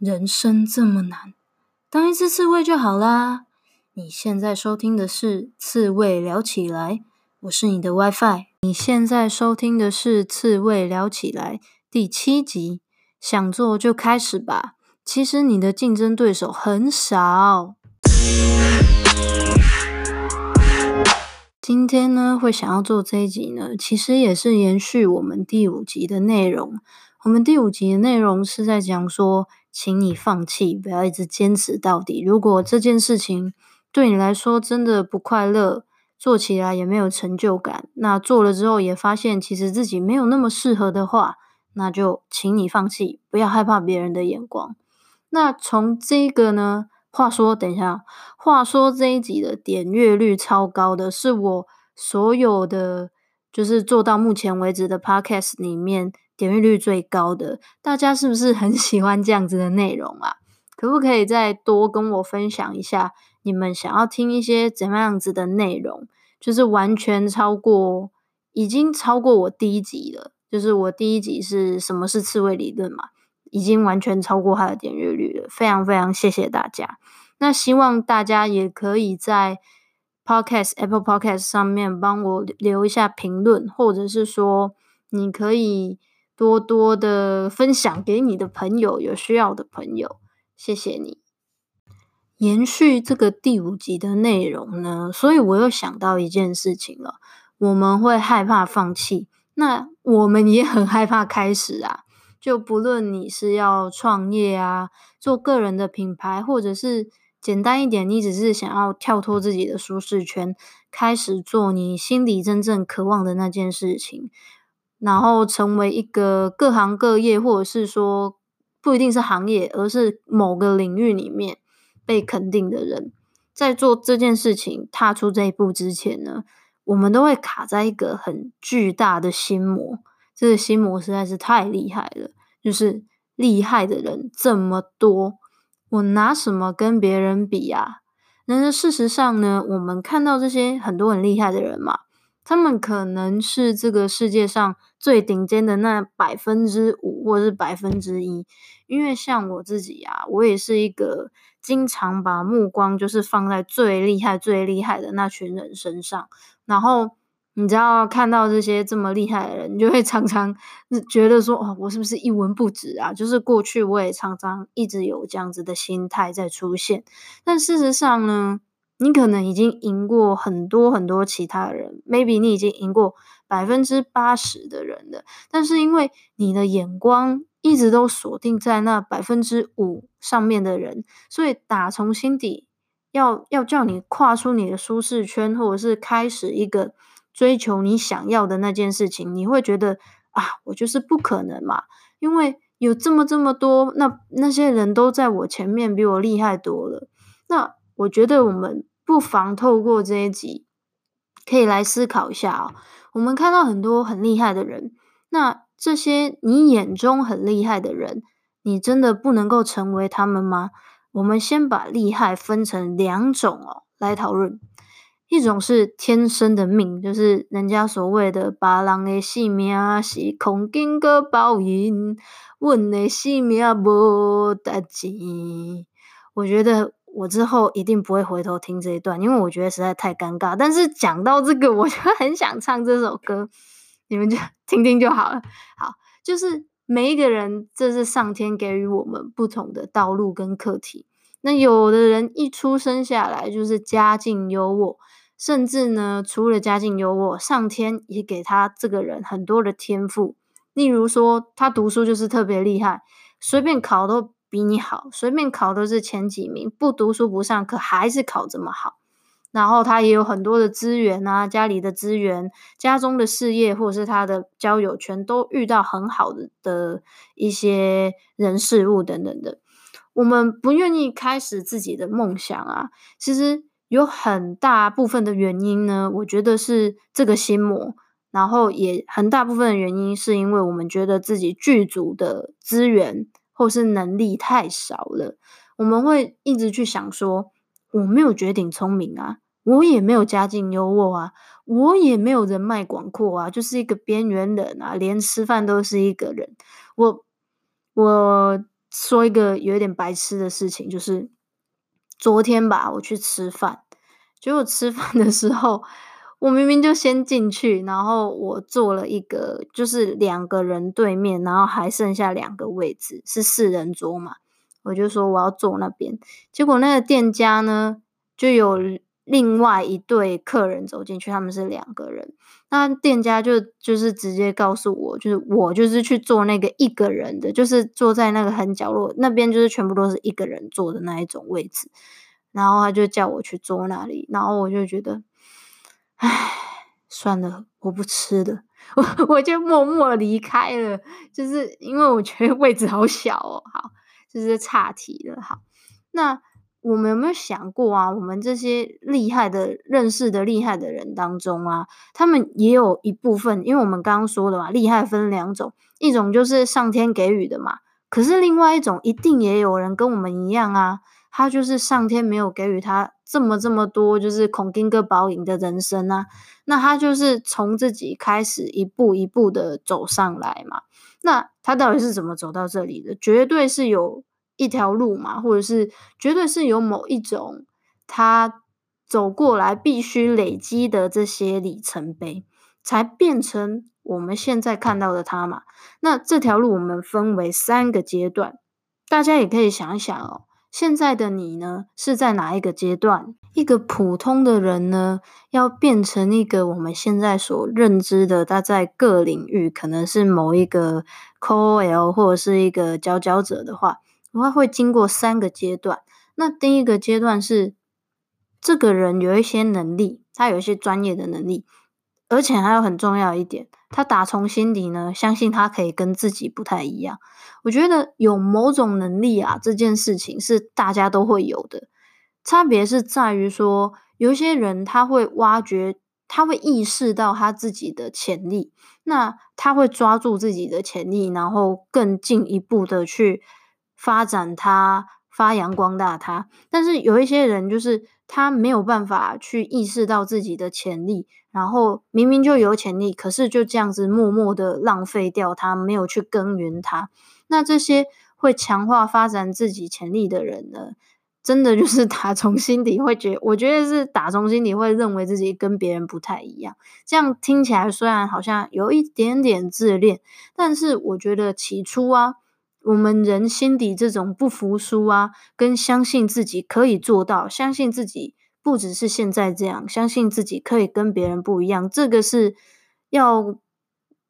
人生这么难，当一只刺猬就好啦。你现在收听的是《刺猬聊起来》，我是你的 WiFi。你现在收听的是《刺猬聊起来》第七集，想做就开始吧。其实你的竞争对手很少。今天呢，会想要做这一集呢，其实也是延续我们第五集的内容。我们第五集的内容是在讲说，请你放弃，不要一直坚持到底。如果这件事情对你来说真的不快乐，做起来也没有成就感，那做了之后也发现其实自己没有那么适合的话，那就请你放弃，不要害怕别人的眼光。那从这个呢，话说，等一下，话说这一集的点阅率超高的，是我所有的就是做到目前为止的 Podcast 里面。点阅率最高的，大家是不是很喜欢这样子的内容啊？可不可以再多跟我分享一下，你们想要听一些怎么样子的内容？就是完全超过，已经超过我第一集了。就是我第一集是什么是刺猬理论嘛，已经完全超过它的点阅率了。非常非常谢谢大家。那希望大家也可以在 Podcast Apple Podcast 上面帮我留一下评论，或者是说你可以。多多的分享给你的朋友，有需要的朋友，谢谢你。延续这个第五集的内容呢，所以我又想到一件事情了。我们会害怕放弃，那我们也很害怕开始啊。就不论你是要创业啊，做个人的品牌，或者是简单一点，你只是想要跳脱自己的舒适圈，开始做你心里真正渴望的那件事情。然后成为一个各行各业，或者是说不一定是行业，而是某个领域里面被肯定的人，在做这件事情、踏出这一步之前呢，我们都会卡在一个很巨大的心魔。这个心魔实在是太厉害了，就是厉害的人这么多，我拿什么跟别人比啊？那事实上呢，我们看到这些很多很厉害的人嘛。他们可能是这个世界上最顶尖的那百分之五，或是百分之一。因为像我自己啊，我也是一个经常把目光就是放在最厉害、最厉害的那群人身上。然后你知道，看到这些这么厉害的人，你就会常常觉得说：“哦，我是不是一文不值啊？”就是过去我也常常一直有这样子的心态在出现。但事实上呢？你可能已经赢过很多很多其他人，maybe 你已经赢过百分之八十的人了，但是因为你的眼光一直都锁定在那百分之五上面的人，所以打从心底要要叫你跨出你的舒适圈，或者是开始一个追求你想要的那件事情，你会觉得啊，我就是不可能嘛，因为有这么这么多，那那些人都在我前面，比我厉害多了。那我觉得我们。不妨透过这一集，可以来思考一下啊。我们看到很多很厉害的人，那这些你眼中很厉害的人，你真的不能够成为他们吗？我们先把厉害分成两种哦来讨论。一种是天生的命，就是人家所谓的“别人的性命是空经过报应，阮的性命无代志”。我觉得。我之后一定不会回头听这一段，因为我觉得实在太尴尬。但是讲到这个，我就 很想唱这首歌，你们就 听听就好了。好，就是每一个人，这是上天给予我们不同的道路跟课题。那有的人一出生下来就是家境优渥，甚至呢，除了家境优渥，上天也给他这个人很多的天赋。例如说，他读书就是特别厉害，随便考都。比你好，随便考都是前几名，不读书不上课还是考这么好。然后他也有很多的资源啊，家里的资源、家中的事业或是他的交友圈，都遇到很好的的一些人事物等等的。我们不愿意开始自己的梦想啊，其实有很大部分的原因呢，我觉得是这个心魔，然后也很大部分的原因是因为我们觉得自己具足的资源。或是能力太少了，我们会一直去想说，我没有绝顶聪明啊，我也没有家境优渥啊，我也没有人脉广阔啊，就是一个边缘人啊，连吃饭都是一个人。我我说一个有点白痴的事情，就是昨天吧，我去吃饭，结果吃饭的时候，我明明就先进去，然后我坐了一个，就是两个人对面，然后还剩下两个位置，是四人桌嘛，我就说我要坐那边，结果那个店家呢，就有。另外一对客人走进去，他们是两个人。那店家就就是直接告诉我，就是我就是去坐那个一个人的，就是坐在那个很角落那边，就是全部都是一个人坐的那一种位置。然后他就叫我去坐那里，然后我就觉得，唉，算了，我不吃了，我我就默默离开了。就是因为我觉得位置好小哦，好，就是岔题了。好，那。我们有没有想过啊？我们这些厉害的、认识的厉害的人当中啊，他们也有一部分，因为我们刚刚说的嘛，厉害分两种，一种就是上天给予的嘛，可是另外一种一定也有人跟我们一样啊，他就是上天没有给予他这么这么多，就是孔丁哥宝赢的人生啊，那他就是从自己开始一步一步的走上来嘛，那他到底是怎么走到这里的？绝对是有。一条路嘛，或者是绝对是有某一种他走过来必须累积的这些里程碑，才变成我们现在看到的他嘛。那这条路我们分为三个阶段，大家也可以想一想哦。现在的你呢，是在哪一个阶段？一个普通的人呢，要变成一个我们现在所认知的，他在各领域可能是某一个 KOL 或者是一个佼佼者的话。我会经过三个阶段。那第一个阶段是，这个人有一些能力，他有一些专业的能力，而且还有很重要一点，他打从心底呢，相信他可以跟自己不太一样。我觉得有某种能力啊，这件事情是大家都会有的，差别是在于说，有一些人他会挖掘，他会意识到他自己的潜力，那他会抓住自己的潜力，然后更进一步的去。发展他，发扬光大他，但是有一些人就是他没有办法去意识到自己的潜力，然后明明就有潜力，可是就这样子默默的浪费掉他，没有去耕耘他。那这些会强化发展自己潜力的人呢，真的就是打从心底会觉，我觉得是打从心底会认为自己跟别人不太一样。这样听起来虽然好像有一点点自恋，但是我觉得起初啊。我们人心底这种不服输啊，跟相信自己可以做到，相信自己不只是现在这样，相信自己可以跟别人不一样，这个是要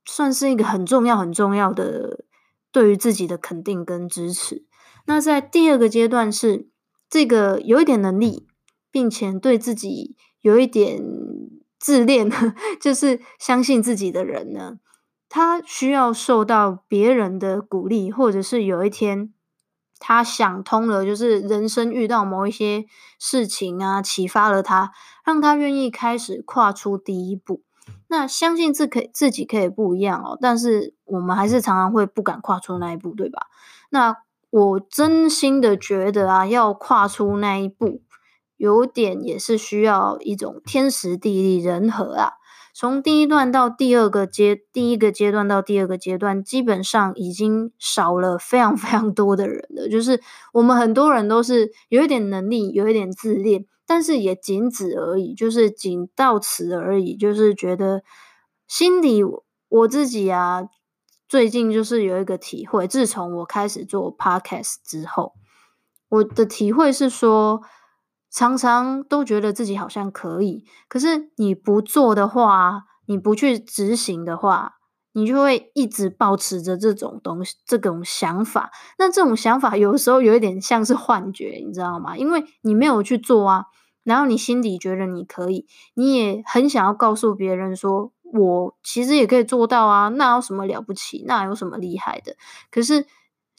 算是一个很重要、很重要的对于自己的肯定跟支持。那在第二个阶段是这个有一点能力，并且对自己有一点自恋，就是相信自己的人呢。他需要受到别人的鼓励，或者是有一天他想通了，就是人生遇到某一些事情啊，启发了他，让他愿意开始跨出第一步。那相信自可自己可以不一样哦，但是我们还是常常会不敢跨出那一步，对吧？那我真心的觉得啊，要跨出那一步，有点也是需要一种天时地利人和啊。从第一段到第二个阶，第一个阶段到第二个阶段，基本上已经少了非常非常多的人了。就是我们很多人都是有一点能力，有一点自恋，但是也仅此而已，就是仅到此而已。就是觉得心里我自己啊，最近就是有一个体会，自从我开始做 podcast 之后，我的体会是说。常常都觉得自己好像可以，可是你不做的话，你不去执行的话，你就会一直保持着这种东西、这种想法。那这种想法有时候有一点像是幻觉，你知道吗？因为你没有去做啊，然后你心里觉得你可以，你也很想要告诉别人说，我其实也可以做到啊，那有什么了不起？那有什么厉害的？可是。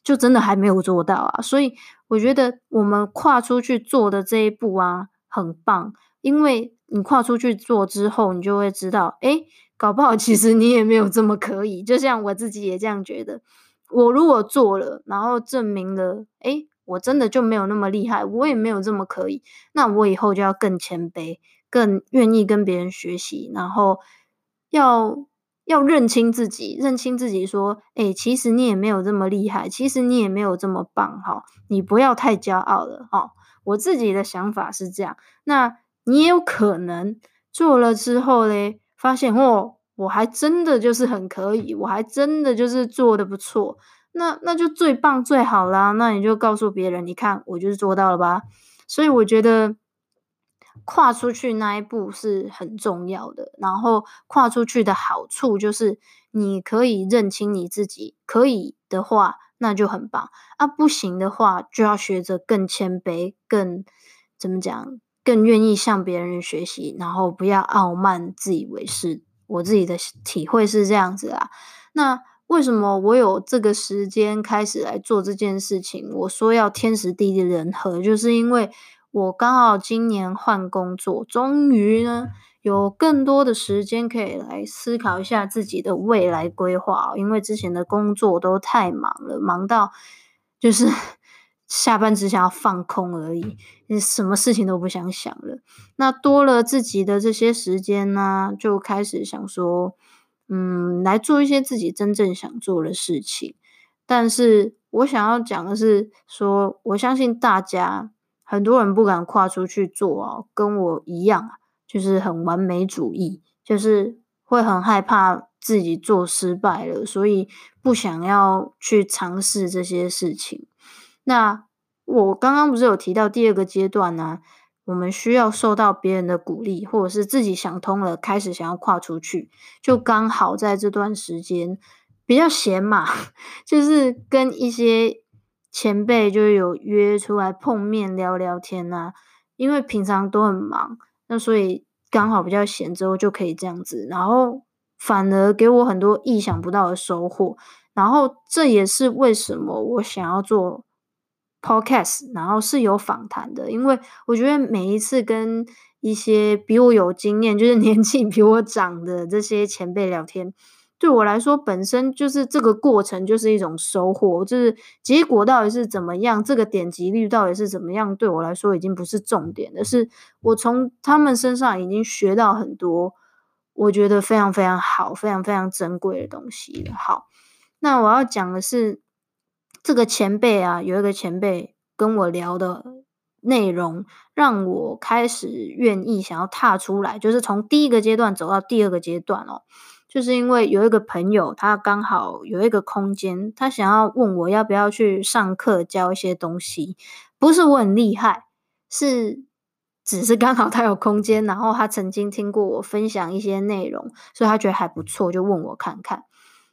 就真的还没有做到啊，所以我觉得我们跨出去做的这一步啊，很棒，因为你跨出去做之后，你就会知道，诶，搞不好其实你也没有这么可以。就像我自己也这样觉得，我如果做了，然后证明了，诶，我真的就没有那么厉害，我也没有这么可以，那我以后就要更谦卑，更愿意跟别人学习，然后要要认清自己，认清自己，说，哎，其实你也没有这么厉害，其实你也没有这么棒，哈，你不要太骄傲了，哈。我自己的想法是这样，那你也有可能做了之后嘞，发现哦，我还真的就是很可以，我还真的就是做的不错，那那就最棒最好啦，那你就告诉别人，你看我就是做到了吧。所以我觉得。跨出去那一步是很重要的，然后跨出去的好处就是你可以认清你自己，可以的话那就很棒啊，不行的话就要学着更谦卑，更怎么讲，更愿意向别人学习，然后不要傲慢、自以为是。我自己的体会是这样子啊。那为什么我有这个时间开始来做这件事情？我说要天时地利人和，就是因为。我刚好今年换工作，终于呢有更多的时间可以来思考一下自己的未来规划。因为之前的工作都太忙了，忙到就是下班只想要放空而已，什么事情都不想想了。那多了自己的这些时间呢，就开始想说，嗯，来做一些自己真正想做的事情。但是我想要讲的是说，我相信大家。很多人不敢跨出去做哦，跟我一样，就是很完美主义，就是会很害怕自己做失败了，所以不想要去尝试这些事情。那我刚刚不是有提到第二个阶段呢？我们需要受到别人的鼓励，或者是自己想通了，开始想要跨出去，就刚好在这段时间比较闲嘛，就是跟一些。前辈就有约出来碰面聊聊天呐、啊，因为平常都很忙，那所以刚好比较闲之后就可以这样子，然后反而给我很多意想不到的收获，然后这也是为什么我想要做 podcast，然后是有访谈的，因为我觉得每一次跟一些比我有经验，就是年纪比我长的这些前辈聊天。对我来说，本身就是这个过程就是一种收获，就是结果到底是怎么样，这个点击率到底是怎么样，对我来说已经不是重点，而是我从他们身上已经学到很多，我觉得非常非常好，非常非常珍贵的东西。好，那我要讲的是这个前辈啊，有一个前辈跟我聊的内容，让我开始愿意想要踏出来，就是从第一个阶段走到第二个阶段哦。就是因为有一个朋友，他刚好有一个空间，他想要问我要不要去上课教一些东西。不是我很厉害，是只是刚好他有空间，然后他曾经听过我分享一些内容，所以他觉得还不错，就问我看看。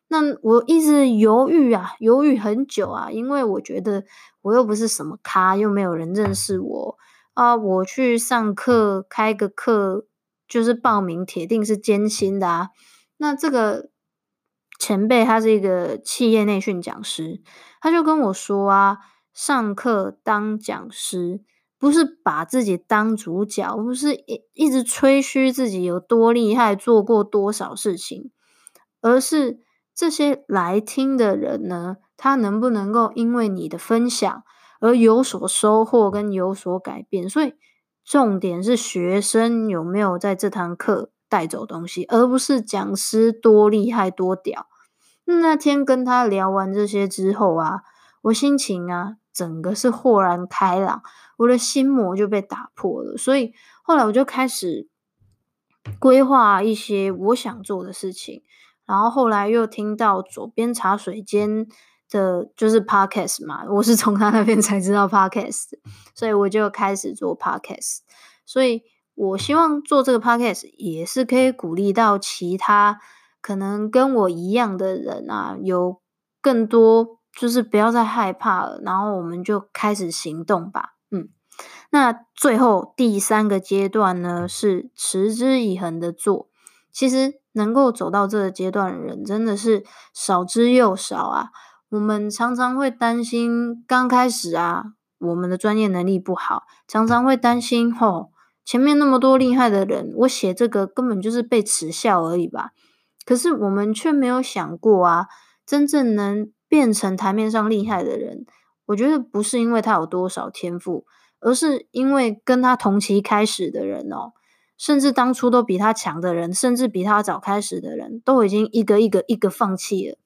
那我一直犹豫啊，犹豫很久啊，因为我觉得我又不是什么咖，又没有人认识我啊，我去上课开个课，就是报名铁定是艰辛的啊。那这个前辈他是一个企业内训讲师，他就跟我说啊，上课当讲师不是把自己当主角，不是一一直吹嘘自己有多厉害，做过多少事情，而是这些来听的人呢，他能不能够因为你的分享而有所收获跟有所改变？所以重点是学生有没有在这堂课带走东西，而不是讲师多厉害多屌。那天跟他聊完这些之后啊，我心情啊，整个是豁然开朗，我的心魔就被打破了。所以后来我就开始规划一些我想做的事情。然后后来又听到左边茶水间的，就是 podcast 嘛，我是从他那边才知道 podcast，所以我就开始做 podcast。所以。我希望做这个 podcast 也是可以鼓励到其他可能跟我一样的人啊，有更多就是不要再害怕了，然后我们就开始行动吧。嗯，那最后第三个阶段呢，是持之以恒的做。其实能够走到这个阶段的人真的是少之又少啊。我们常常会担心刚开始啊，我们的专业能力不好，常常会担心吼。前面那么多厉害的人，我写这个根本就是被耻笑而已吧。可是我们却没有想过啊，真正能变成台面上厉害的人，我觉得不是因为他有多少天赋，而是因为跟他同期开始的人哦，甚至当初都比他强的人，甚至比他早开始的人，都已经一个一个一个放弃了。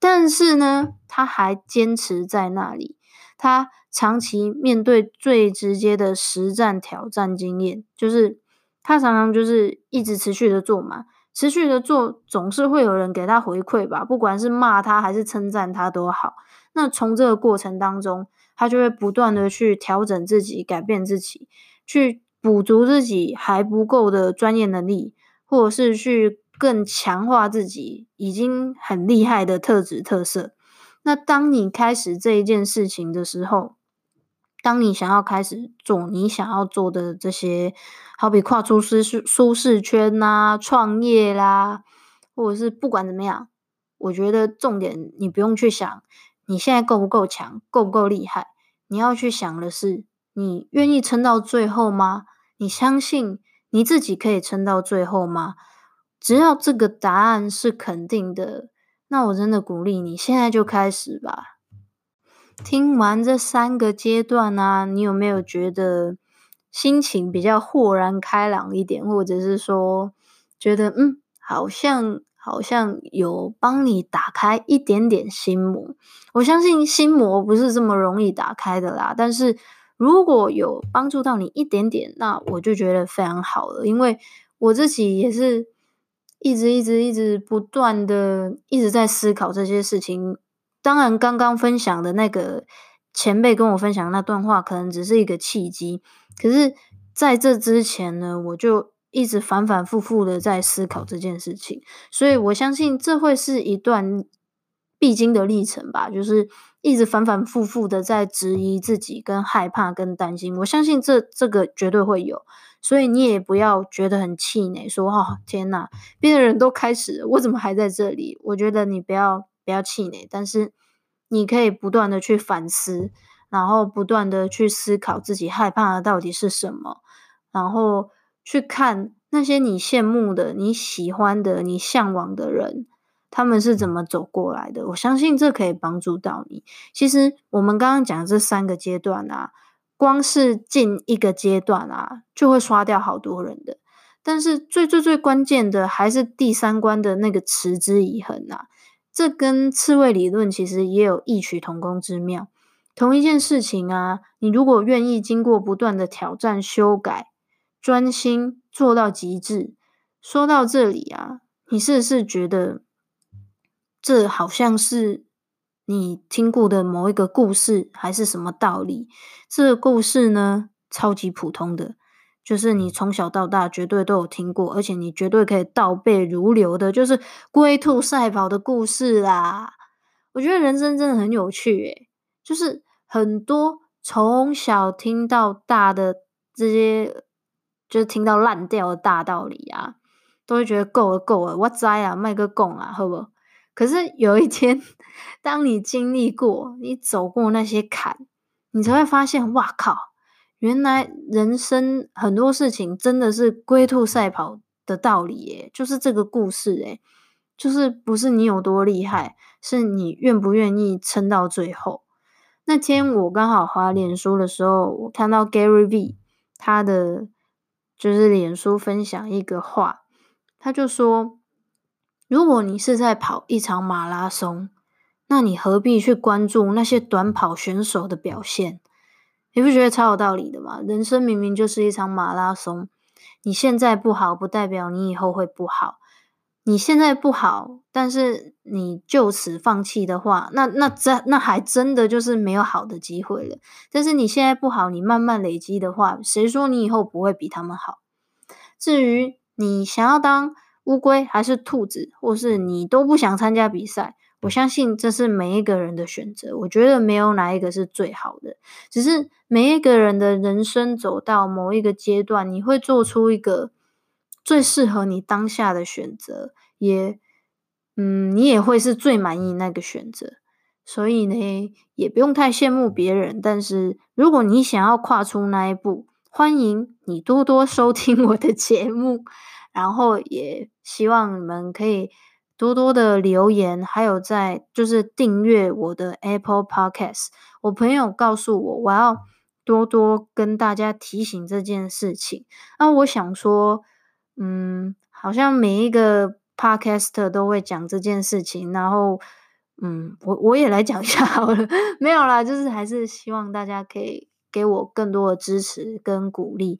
但是呢，他还坚持在那里。他长期面对最直接的实战挑战经验，就是他常常就是一直持续的做嘛，持续的做，总是会有人给他回馈吧，不管是骂他还是称赞他都好。那从这个过程当中，他就会不断的去调整自己，改变自己，去。补足自己还不够的专业能力，或者是去更强化自己已经很厉害的特质特色。那当你开始这一件事情的时候，当你想要开始做你想要做的这些，好比跨出舒适舒适圈呐、创业啦，或者是不管怎么样，我觉得重点你不用去想你现在够不够强，够不够厉害，你要去想的是。你愿意撑到最后吗？你相信你自己可以撑到最后吗？只要这个答案是肯定的，那我真的鼓励你现在就开始吧。听完这三个阶段啊，你有没有觉得心情比较豁然开朗一点，或者是说觉得嗯，好像好像有帮你打开一点点心魔？我相信心魔不是这么容易打开的啦，但是。如果有帮助到你一点点，那我就觉得非常好了。因为我自己也是一直一直一直不断的一直在思考这些事情。当然，刚刚分享的那个前辈跟我分享那段话，可能只是一个契机。可是在这之前呢，我就一直反反复复的在思考这件事情。所以我相信这会是一段必经的历程吧，就是。一直反反复复的在质疑自己，跟害怕，跟担心。我相信这这个绝对会有，所以你也不要觉得很气馁，说、哦、天哪，别的人都开始，我怎么还在这里？我觉得你不要不要气馁，但是你可以不断的去反思，然后不断的去思考自己害怕的到底是什么，然后去看那些你羡慕的、你喜欢的、你向往的人。他们是怎么走过来的？我相信这可以帮助到你。其实我们刚刚讲这三个阶段啊，光是进一个阶段啊，就会刷掉好多人的。但是最最最关键的还是第三关的那个持之以恒啊。这跟刺猬理论其实也有异曲同工之妙。同一件事情啊，你如果愿意经过不断的挑战、修改、专心做到极致，说到这里啊，你是不是觉得？这好像是你听过的某一个故事，还是什么道理？这个故事呢，超级普通的，就是你从小到大绝对都有听过，而且你绝对可以倒背如流的，就是龟兔赛跑的故事啦。我觉得人生真的很有趣，诶，就是很多从小听到大的这些，就是听到烂掉的大道理啊，都会觉得够了够了，我知啊，卖个供啊，好不好？可是有一天，当你经历过，你走过那些坎，你才会发现，哇靠！原来人生很多事情真的是龟兔赛跑的道理耶，就是这个故事诶，就是不是你有多厉害，是你愿不愿意撑到最后。那天我刚好滑脸书的时候，我看到 Gary V 他的就是脸书分享一个话，他就说。如果你是在跑一场马拉松，那你何必去关注那些短跑选手的表现？你不觉得超有道理的吗？人生明明就是一场马拉松，你现在不好，不代表你以后会不好。你现在不好，但是你就此放弃的话，那那真那还真的就是没有好的机会了。但是你现在不好，你慢慢累积的话，谁说你以后不会比他们好？至于你想要当。乌龟还是兔子，或是你都不想参加比赛，我相信这是每一个人的选择。我觉得没有哪一个是最好的，只是每一个人的人生走到某一个阶段，你会做出一个最适合你当下的选择，也，嗯，你也会是最满意那个选择。所以呢，也不用太羡慕别人。但是如果你想要跨出那一步，欢迎你多多收听我的节目。然后也希望你们可以多多的留言，还有在就是订阅我的 Apple Podcast。我朋友告诉我，我要多多跟大家提醒这件事情。那我想说，嗯，好像每一个 podcaster 都会讲这件事情，然后，嗯，我我也来讲一下好了，没有啦，就是还是希望大家可以给我更多的支持跟鼓励，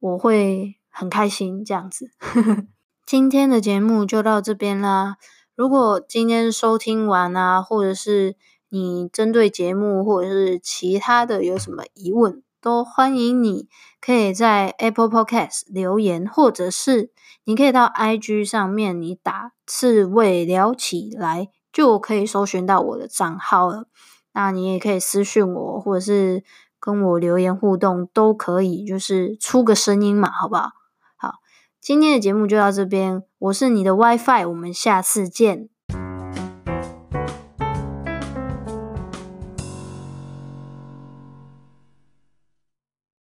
我会很开心这样子。今天的节目就到这边啦。如果今天收听完啊，或者是你针对节目或者是其他的有什么疑问，都欢迎你可以在 Apple Podcast 留言，或者是你可以到 IG 上面你打“刺猬聊起来”，就可以搜寻到我的账号了。那你也可以私讯我，或者是跟我留言互动，都可以，就是出个声音嘛，好不好？今天的节目就到这边，我是你的 WiFi，我们下次见。